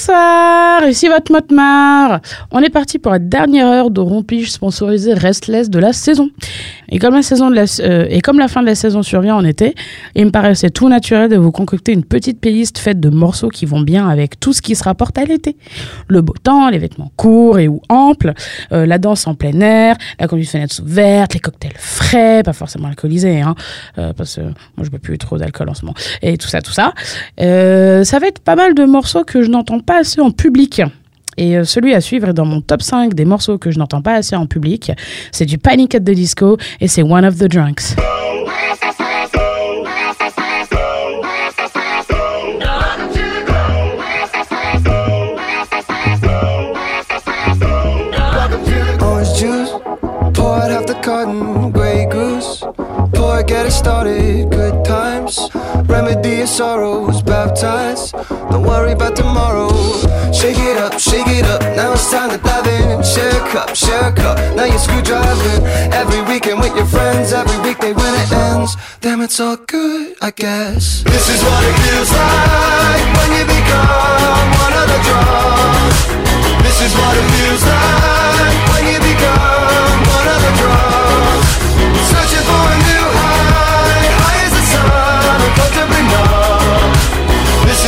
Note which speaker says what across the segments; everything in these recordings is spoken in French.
Speaker 1: bonsoir, ici votre Motmar. On est parti pour la dernière heure de rompige sponsorisé Restless de la saison. Et comme, la saison euh, et comme la fin de la saison survient en été, il me paraissait tout naturel de vous concocter une petite playlist faite de morceaux qui vont bien avec tout ce qui se rapporte à l'été. Le beau temps, les vêtements courts et ou amples, euh, la danse en plein air, la conduite fenêtre ouverte, les cocktails frais, pas forcément alcoolisés, hein, euh, parce que moi je bois plus trop d'alcool en ce moment, et tout ça, tout ça. Ça va être pas mal de morceaux que je n'entends pas assez en public. Et euh, celui à suivre dans mon top 5 des morceaux que je n'entends pas assez en public. C'est du Panic at the Disco et c'est One of the Drunks.
Speaker 2: Remedy your sorrows, baptized. Don't worry about tomorrow. Shake it up, shake it up. Now it's time to dive in. Share a cup, share a cup. Now you're screwdriving. Every weekend with your friends, every weekday when it ends. Damn, it's all good, I guess. This is what it feels like when you become one of the drugs. This is what it feels like when you become one of the drugs. Searching for a new high, high as the sun.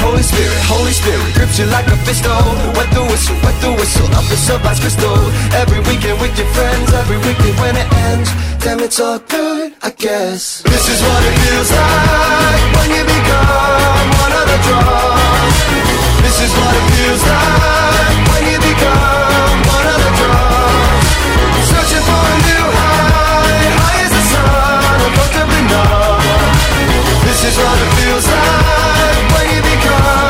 Speaker 2: Holy Spirit, Holy Spirit Grips you like a fist. pistol Wet the whistle, wet the whistle Up the sunrise crystal. Every weekend with your friends Every weekend when it ends. Damn, it's all good, I guess. This is what it feels like When you become one of the drugs This is what it feels like When you become one of the drugs Searching for a new high High as the sun Uncomfortably numb this is what it feels like when you become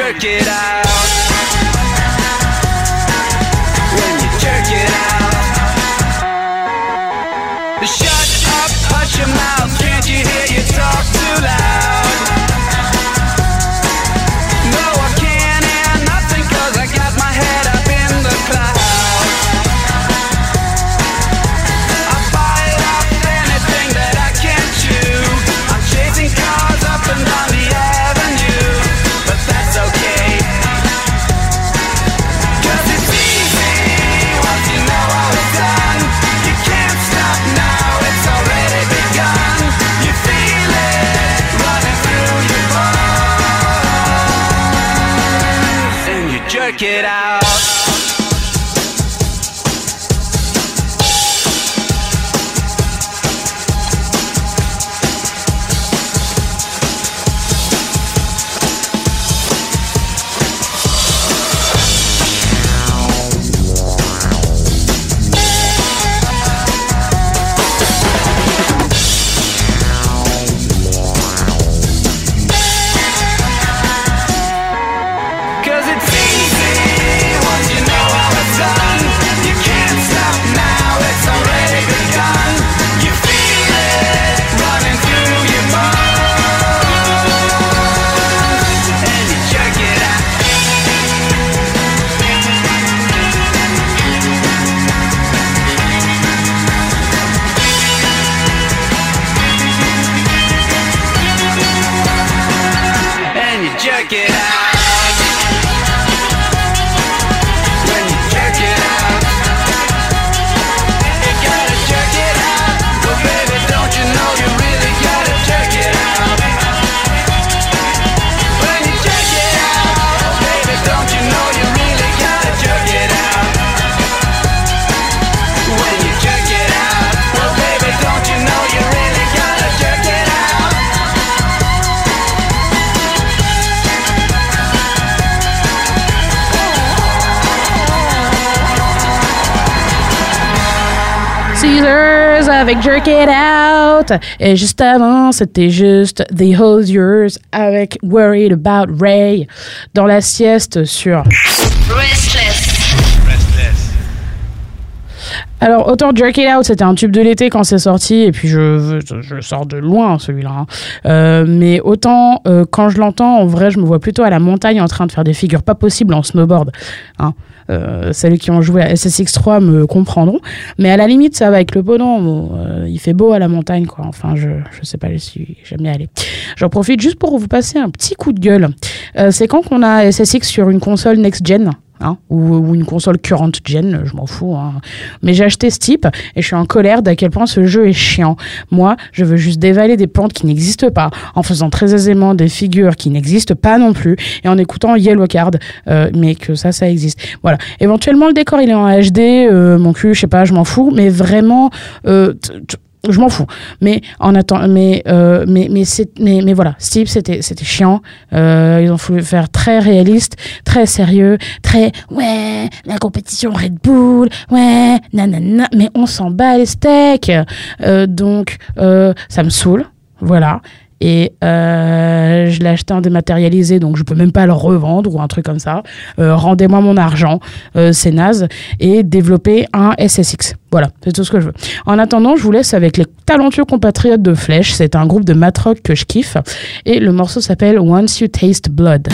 Speaker 3: jerk it out. It out.
Speaker 1: Avec Jerk It Out. Et juste avant, c'était juste The Yours avec Worried About Ray dans la sieste sur.
Speaker 4: Restless.
Speaker 1: Alors, autant Jerk It Out, c'était un tube de l'été quand c'est sorti, et puis je, je, je sors de loin celui-là. hein. Euh, mais autant euh, quand je l'entends, en vrai, je me vois plutôt à la montagne en train de faire des figures pas possibles en snowboard. Hein. Euh, celles qui ont joué à SSX3 me comprendront. Mais à la limite, ça va avec le bonhomme. Bon, euh, il fait beau à la montagne, quoi. Enfin, je, je sais pas si j'aime bien aller. J'en profite juste pour vous passer un petit coup de gueule. Euh, c'est quand qu'on a SSX sur une console next-gen? Hein, ou, ou une console current gen, je m'en fous. hein. Mais j'ai acheté ce type et je suis en colère d'à quel point ce jeu est chiant. Moi, je veux juste dévaler des plantes qui n'existent pas, en faisant très aisément des figures qui n'existent pas non plus, et en écoutant Yellow Card, euh, mais que ça, ça existe. Voilà. Éventuellement, le décor, il est en HD, euh, mon cul, je sais pas, je m'en fous, mais vraiment... euh, je m'en fous. Mais en attendant, mais euh, mais mais mais mais voilà, Steve c'était c'était chiant. Euh, ils ont voulu faire très réaliste, très sérieux, très ouais la compétition Red Bull, ouais nanana. Mais on s'en bat les steaks. Euh, donc euh, ça me saoule, voilà. Et euh, je l'ai acheté en dématérialisé, donc je peux même pas le revendre ou un truc comme ça. Euh, Rendez-moi mon argent, euh, c'est naze. Et développer un SSX. Voilà, c'est tout ce que je veux. En attendant, je vous laisse avec les talentueux compatriotes de Flèche. C'est un groupe de matrock que je kiffe. Et le morceau s'appelle Once You Taste Blood.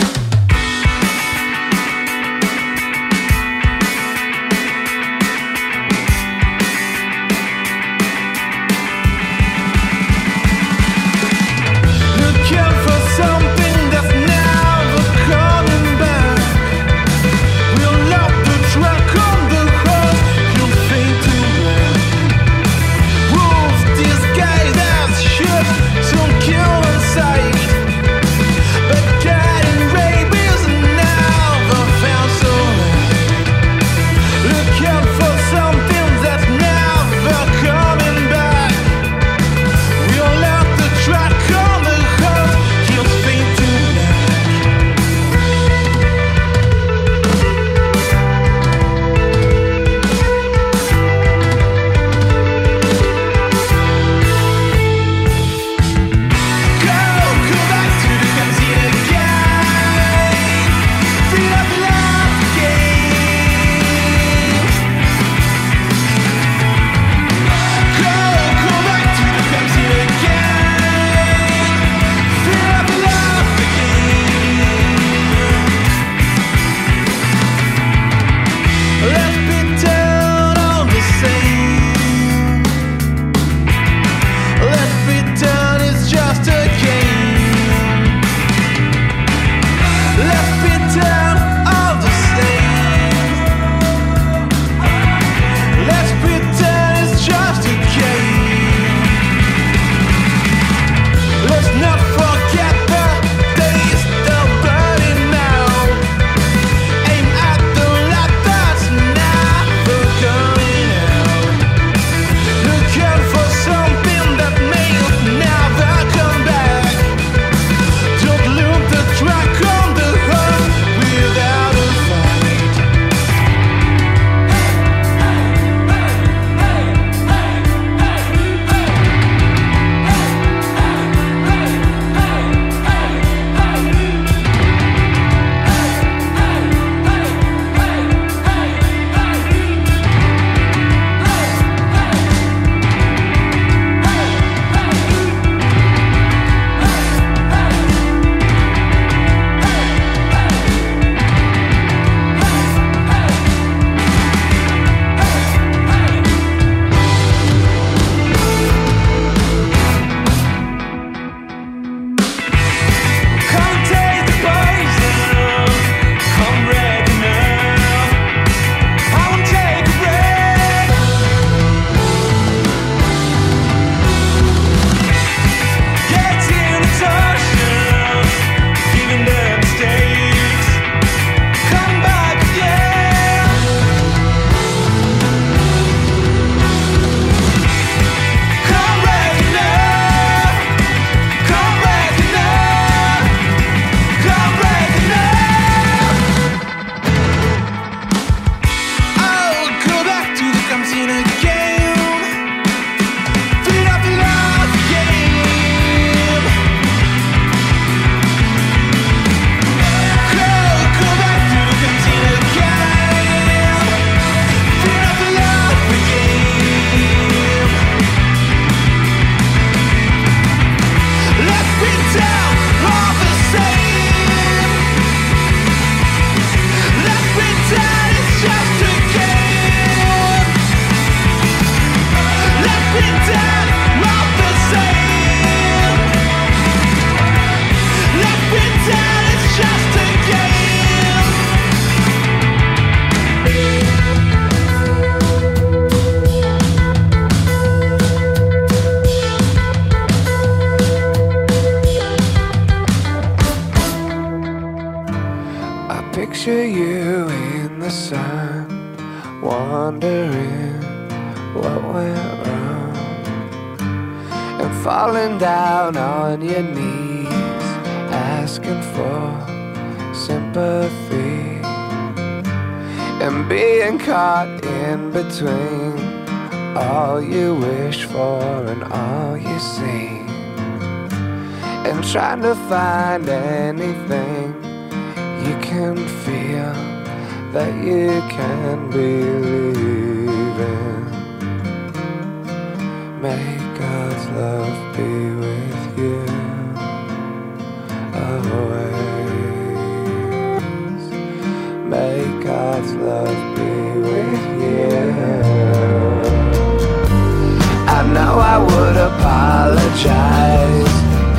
Speaker 5: apologize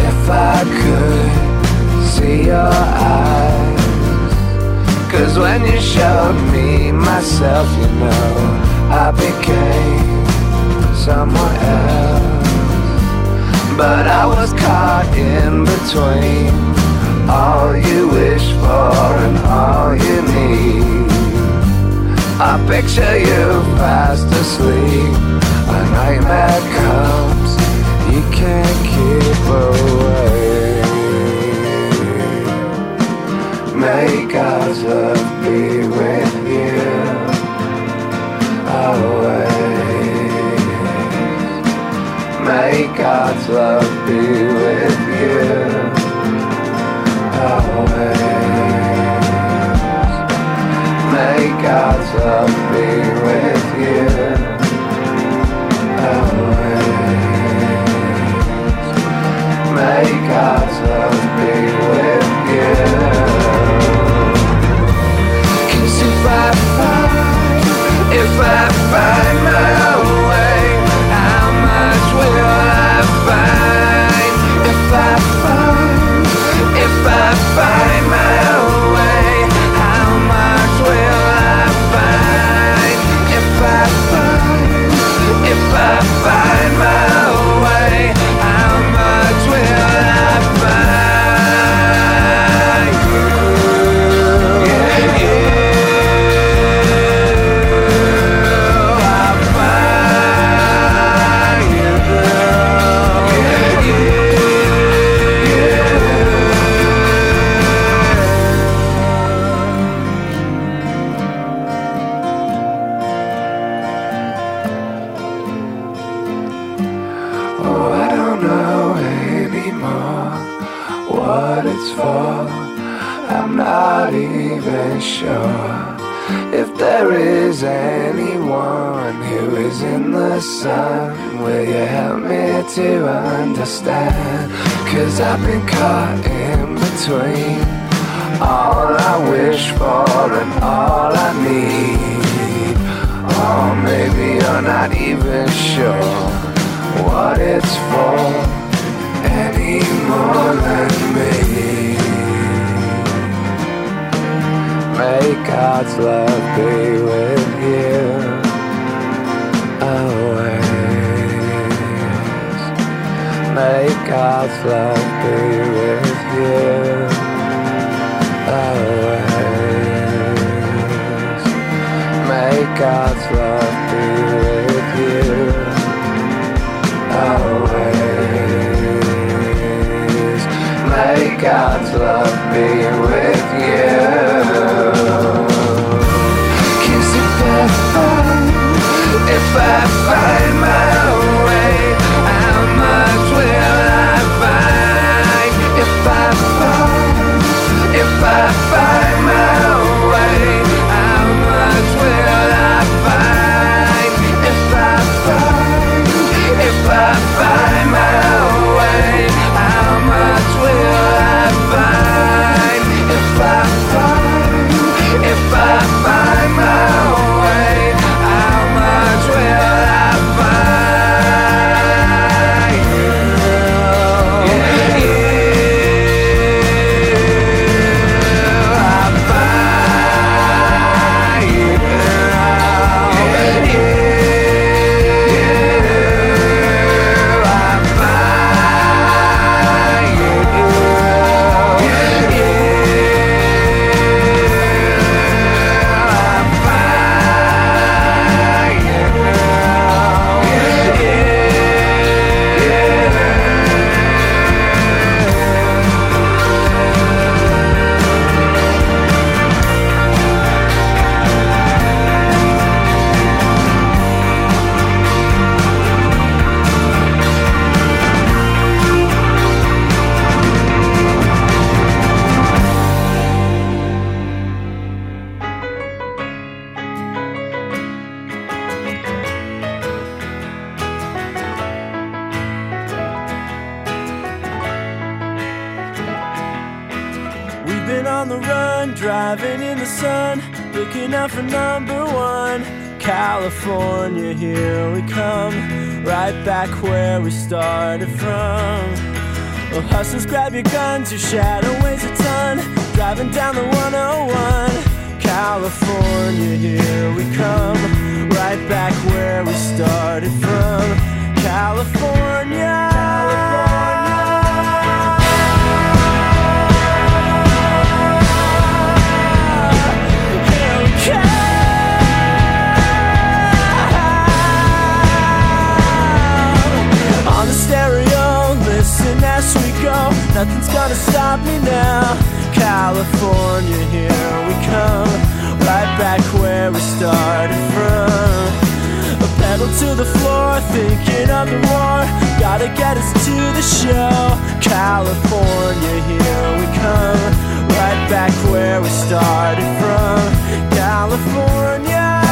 Speaker 5: if I could see your eyes. Cause when you showed me myself, you know, I became someone else. But I was caught in between all you wish for and all you need. I picture you fast asleep, a nightmare comes you can't keep away. Make us love be with you always. Make God's love be with you always. Make God's love be with you. Be with you. Cause if I find, if I find my
Speaker 6: Nothing's gonna stop me now. California, here we come. Right back where we started from. To the floor, thinking of the war. Gotta get us to the show. California, here we come. Right back where we started from. California.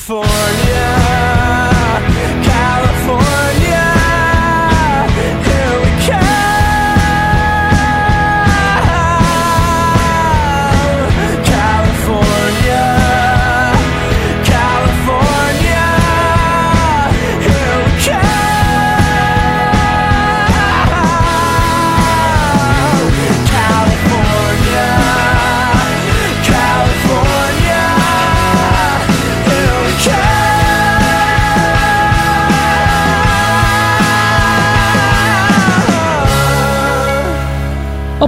Speaker 6: California,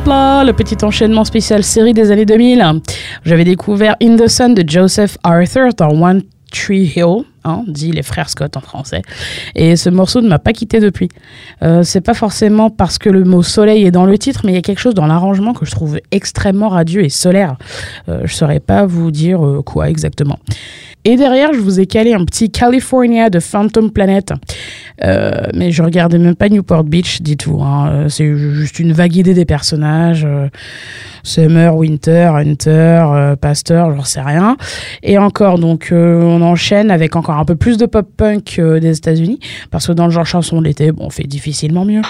Speaker 1: Le petit enchaînement spécial série des années 2000. J'avais découvert In the Sun de Joseph Arthur dans One Tree Hill, hein, dit les frères Scott en français. Et ce morceau ne m'a pas quitté depuis. Euh, c'est pas forcément parce que le mot soleil est dans le titre, mais il y a quelque chose dans l'arrangement que je trouve extrêmement radieux et solaire. Euh, je saurais pas vous dire euh, quoi exactement. Et derrière, je vous ai calé un petit California de Phantom Planet. Euh, mais je regardais même pas Newport Beach, dit tout. Hein. Euh, C'est juste une vague idée des personnages. euh, Summer, Winter, Hunter, Pasteur, j'en sais rien. Et encore, donc, on enchaîne avec encore un peu plus de pop-punk des États-Unis. Parce que dans le genre chanson de l'été, bon, on fait difficilement mieux.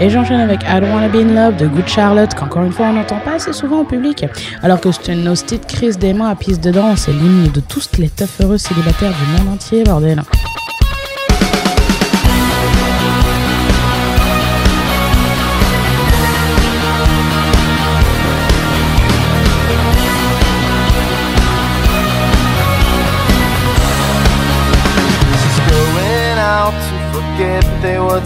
Speaker 1: Et j'enchaîne avec I Don't Wanna Be In Love de Good Charlotte, qu'encore une fois on n'entend pas assez souvent au public. Alors que c'est une hostie de Chris Desmond à piste de danse et l'hymne de tous les teufs heureux célibataires du monde entier, bordel.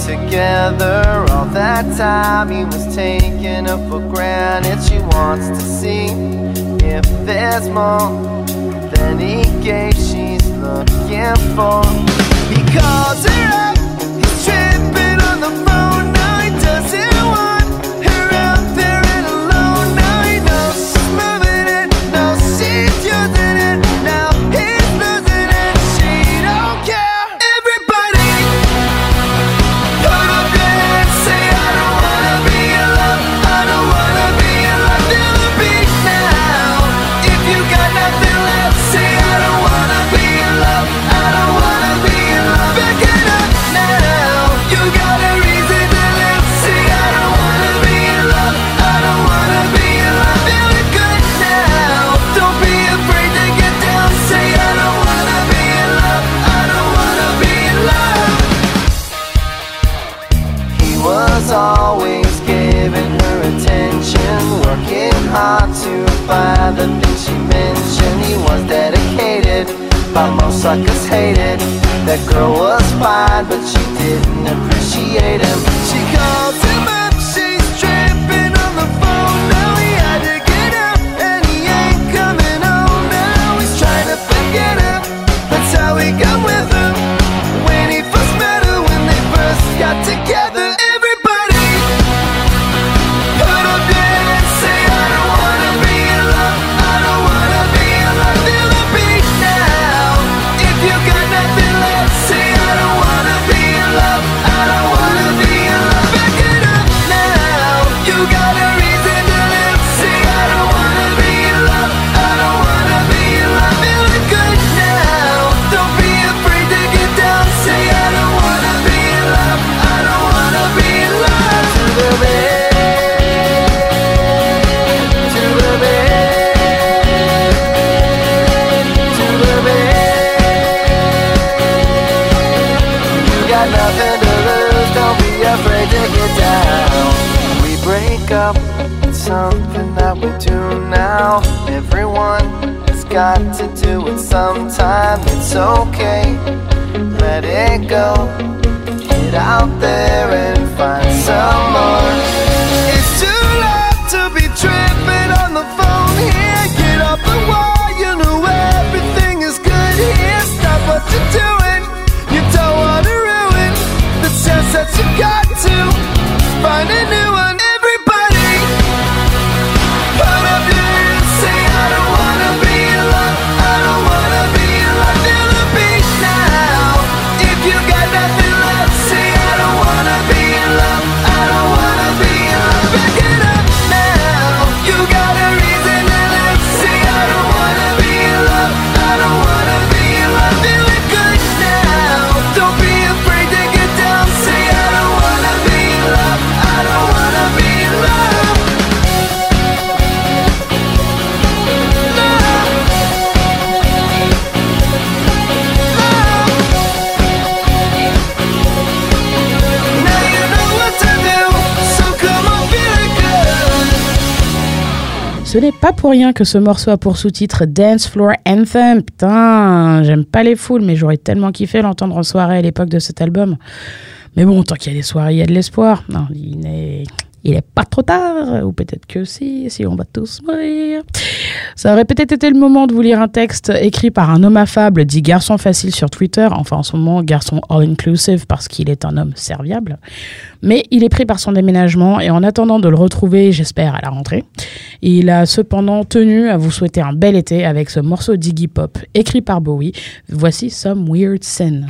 Speaker 2: Together. All that time he was taking her for granted she wants to see if there's more than he gave she's looking for. He calls her up he's tripping on the phone suckers hated. That girl was fine, but she didn't appreciate him. Okay. Let it go.
Speaker 1: Ce n'est pas pour rien que ce morceau a pour sous-titre Dance Floor Anthem. Putain, j'aime pas les foules, mais j'aurais tellement kiffé l'entendre en soirée à l'époque de cet album. Mais bon, tant qu'il y a des soirées, il y a de l'espoir. Non, il il est pas trop tard, ou peut-être que si, si on va tous mourir. Ça aurait peut-être été le moment de vous lire un texte écrit par un homme affable dit garçon facile sur Twitter, enfin en ce moment garçon all-inclusive parce qu'il est un homme serviable. Mais il est pris par son déménagement et en attendant de le retrouver, j'espère, à la rentrée, il a cependant tenu à vous souhaiter un bel été avec ce morceau d'Iggy Pop écrit par Bowie. Voici Some Weird Sin.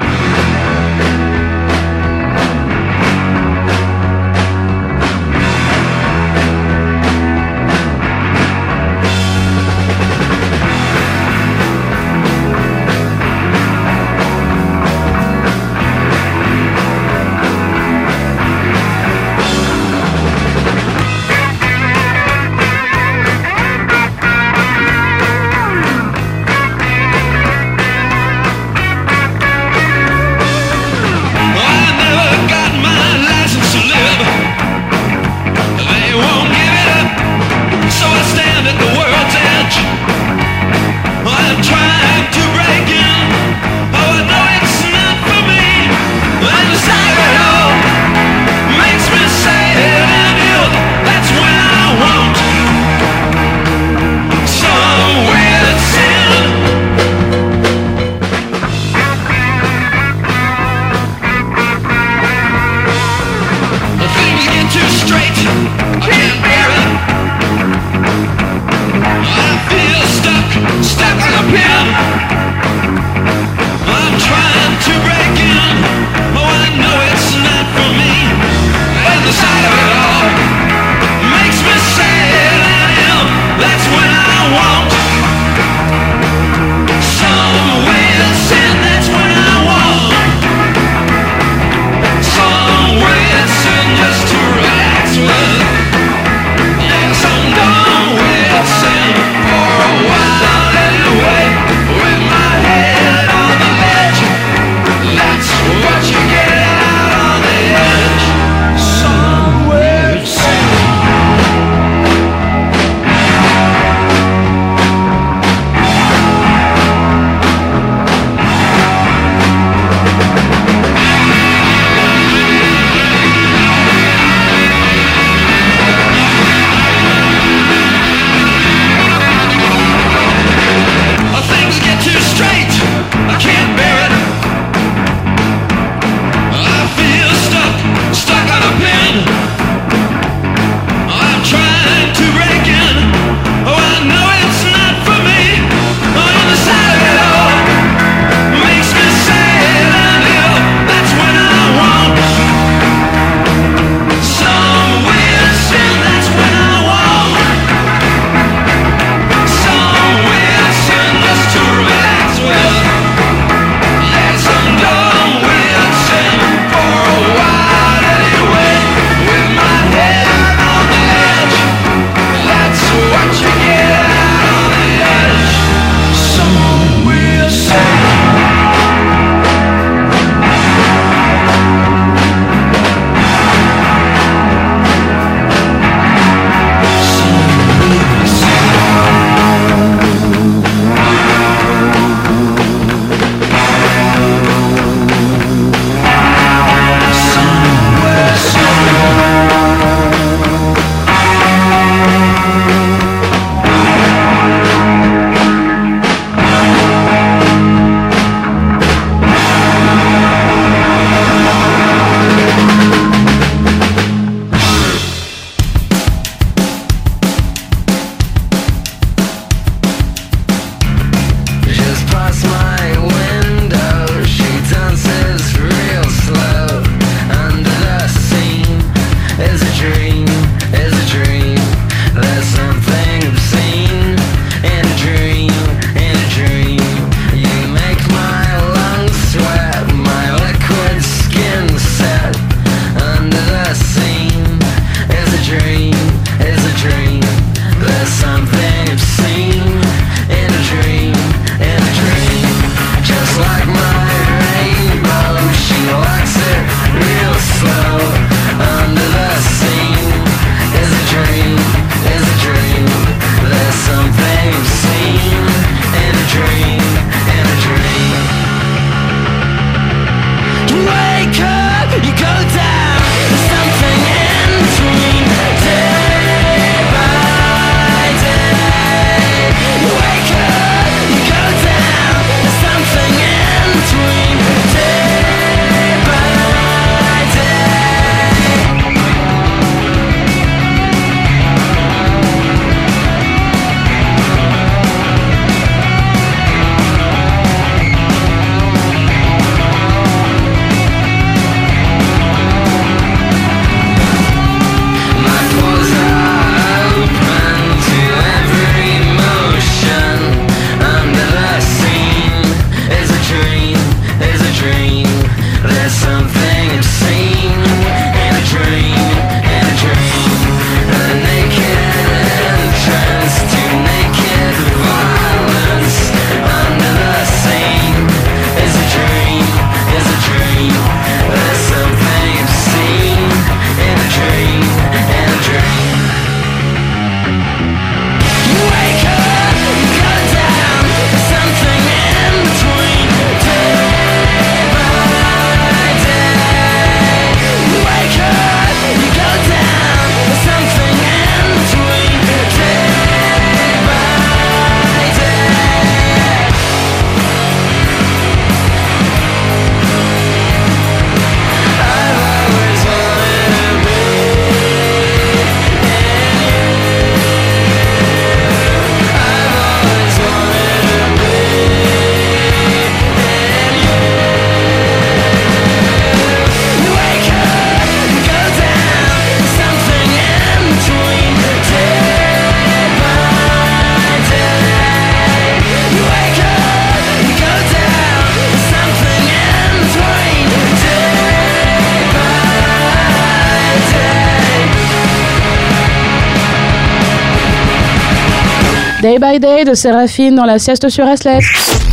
Speaker 1: Day by Day de Séraphine dans la sieste sur Restless.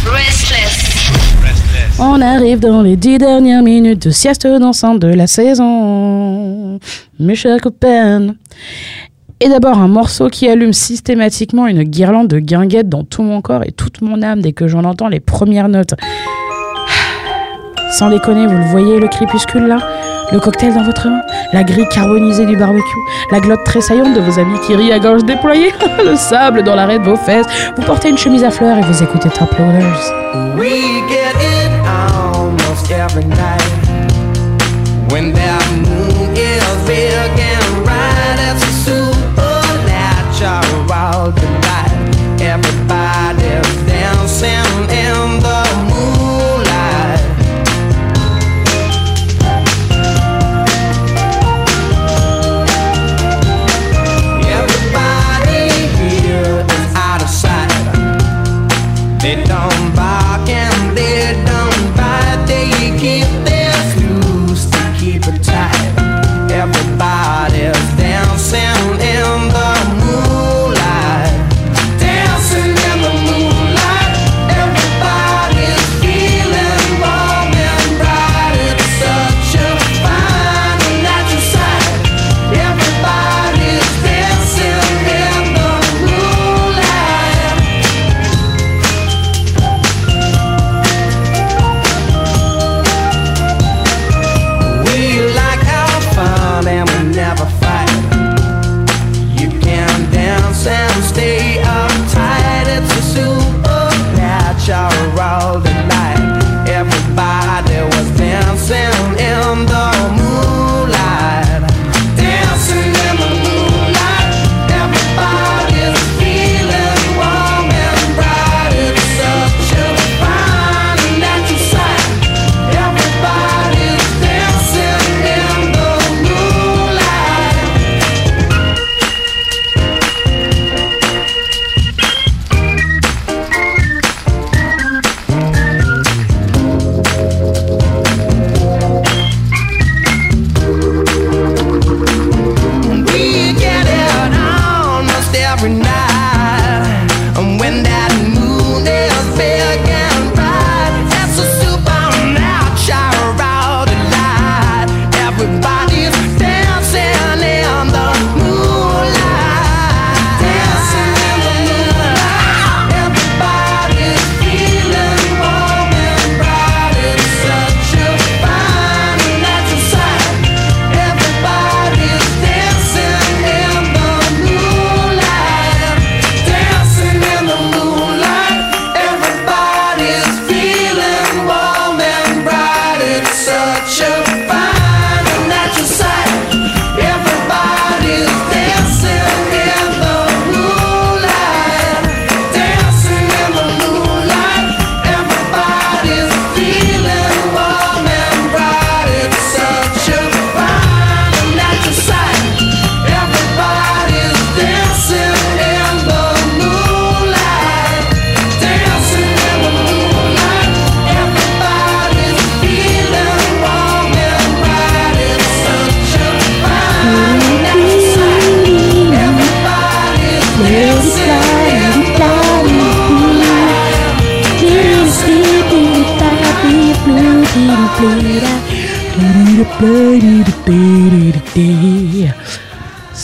Speaker 4: Restless.
Speaker 1: On arrive dans les dix dernières minutes de sieste dansante de la saison. Mes chers copains. Et d'abord un morceau qui allume systématiquement une guirlande de guinguettes dans tout mon corps et toute mon âme dès que j'en entends les premières notes. Sans déconner, vous le voyez le crépuscule là Le cocktail dans votre main La grille carbonisée du barbecue La glotte tressaillante de vos amis qui rient à gorge déployée Le sable dans l'arrêt de vos fesses Vous portez une chemise à fleurs et vous écoutez Top Loaders.
Speaker 2: We get it almost every night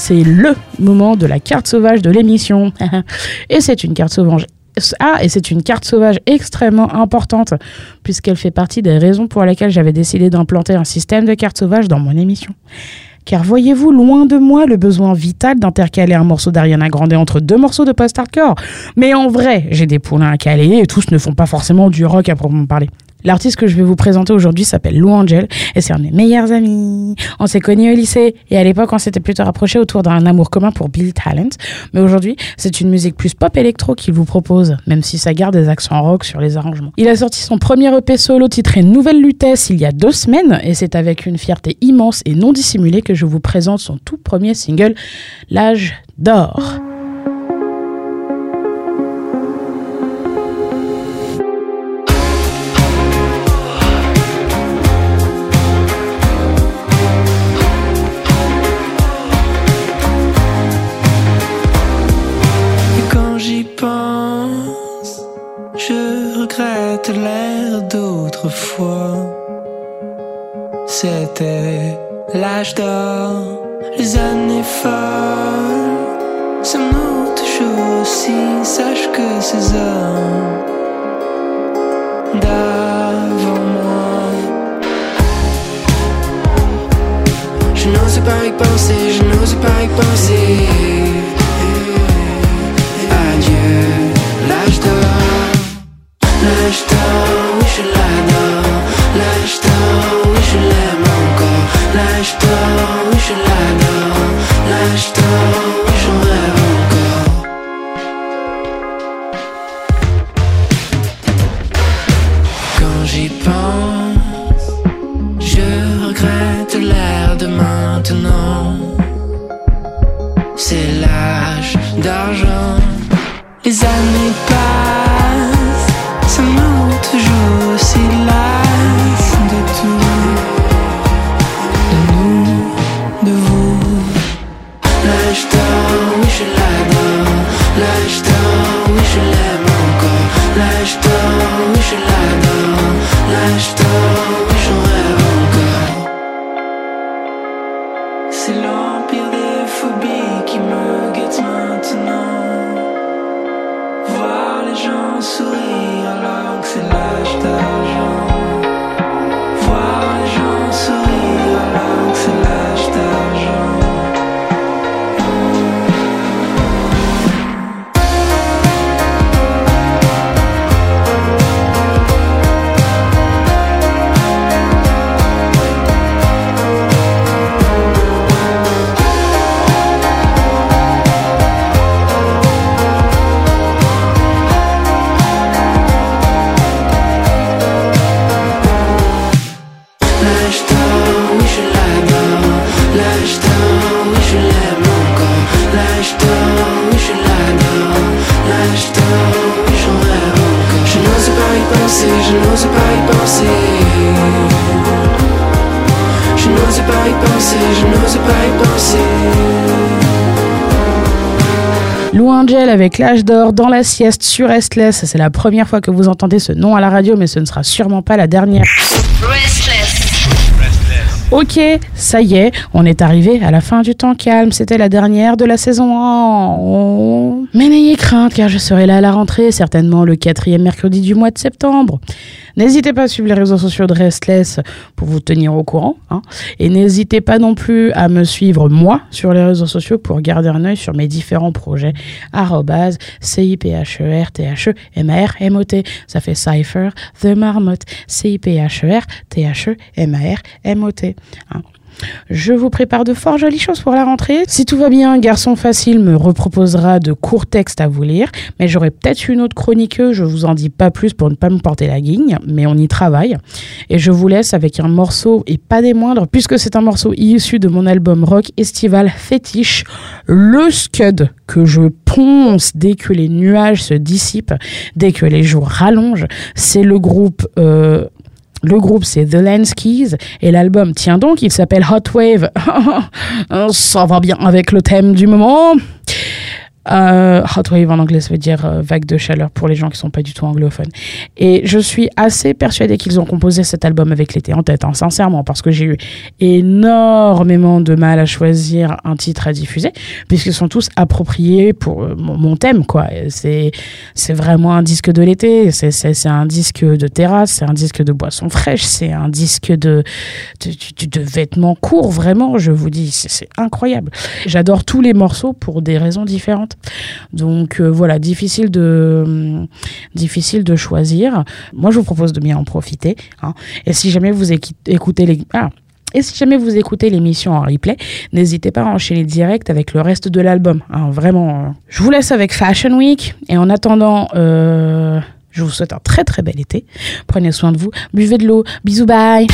Speaker 1: C'est le moment de la carte sauvage de l'émission. et c'est une carte sauvage. Ah, et c'est une carte sauvage extrêmement importante, puisqu'elle fait partie des raisons pour lesquelles j'avais décidé d'implanter un système de cartes sauvages dans mon émission. Car voyez-vous, loin de moi le besoin vital d'intercaler un morceau d'Ariana Grande entre deux morceaux de post-hardcore. Mais en vrai, j'ai des poulains à caler et tous ne font pas forcément du rock à proprement parler. L'artiste que je vais vous présenter aujourd'hui s'appelle Lou Angel et c'est un de mes meilleurs amis. On s'est connus au lycée et à l'époque on s'était plutôt rapprochés autour d'un amour commun pour Billy Talent. Mais aujourd'hui c'est une musique plus pop électro qu'il vous propose, même si ça garde des accents rock sur les arrangements. Il a sorti son premier EP solo titré Nouvelle Lutèce il y a deux semaines et c'est avec une fierté immense et non dissimulée que je vous présente son tout premier single, L'âge d'or.
Speaker 7: L'âge les années folles. Sommes-nous toujours aussi sages que ces hommes d'avant moi? Je n'ose pas y penser, je n'ose pas y penser. Je n'ose pas y penser. Je n'ose pas y penser, je n'ose pas y penser.
Speaker 1: Lou Angel avec l'âge d'or dans la sieste sur Restless. C'est la première fois que vous entendez ce nom à la radio, mais ce ne sera sûrement pas la dernière.
Speaker 4: Restless.
Speaker 1: Ok, ça y est, on est arrivé à la fin du temps calme. C'était la dernière de la saison 1. Oh. Mais n'ayez crainte, car je serai là à la rentrée, certainement le quatrième mercredi du mois de septembre. N'hésitez pas à suivre les réseaux sociaux de Restless pour vous tenir au courant. hein. Et n'hésitez pas non plus à me suivre moi sur les réseaux sociaux pour garder un œil sur mes différents projets. C-I-P-H-E-R-T-H-E-M-A-R-M-O-T. Ça fait Cypher, The Marmotte. C-I-P-H-E-R-T-H-E-M-A-R-M-O-T. Je vous prépare de fort jolies choses pour la rentrée. Si tout va bien, Garçon Facile me reproposera de courts textes à vous lire, mais j'aurai peut-être une autre chroniqueuse, je vous en dis pas plus pour ne pas me porter la guigne, mais on y travaille. Et je vous laisse avec un morceau, et pas des moindres, puisque c'est un morceau issu de mon album rock estival fétiche, le Scud, que je ponce dès que les nuages se dissipent, dès que les jours rallongent. C'est le groupe... euh, le groupe c'est The Lanskies et l'album tient donc, il s'appelle Hot Wave. Ça va bien avec le thème du moment. Euh, hot wave en anglais, ça veut dire euh, vague de chaleur pour les gens qui sont pas du tout anglophones. Et je suis assez persuadée qu'ils ont composé cet album avec l'été en tête, hein, sincèrement, parce que j'ai eu énormément de mal à choisir un titre à diffuser, puisqu'ils sont tous appropriés pour euh, mon, thème, quoi. C'est c'est vraiment un disque de l'été, c'est c'est c'est un disque de terrasse, c'est un disque de boisson fraîche, c'est un disque de, de, de- de vêtements courts, vraiment, je vous dis, c'est incroyable. J'adore tous les morceaux pour des raisons différentes. Donc euh, voilà, difficile de, hum, difficile de choisir. Moi, je vous propose de bien en profiter. hein. Et si jamais vous écoutez les... Ah, et si jamais vous écoutez l'émission en replay, n'hésitez pas à enchaîner direct avec le reste de l'album. hein, vraiment. euh. Je vous laisse avec Fashion Week. Et en attendant, euh, je vous souhaite un très très bel été. Prenez soin de vous. Buvez de l'eau. Bisous, bye.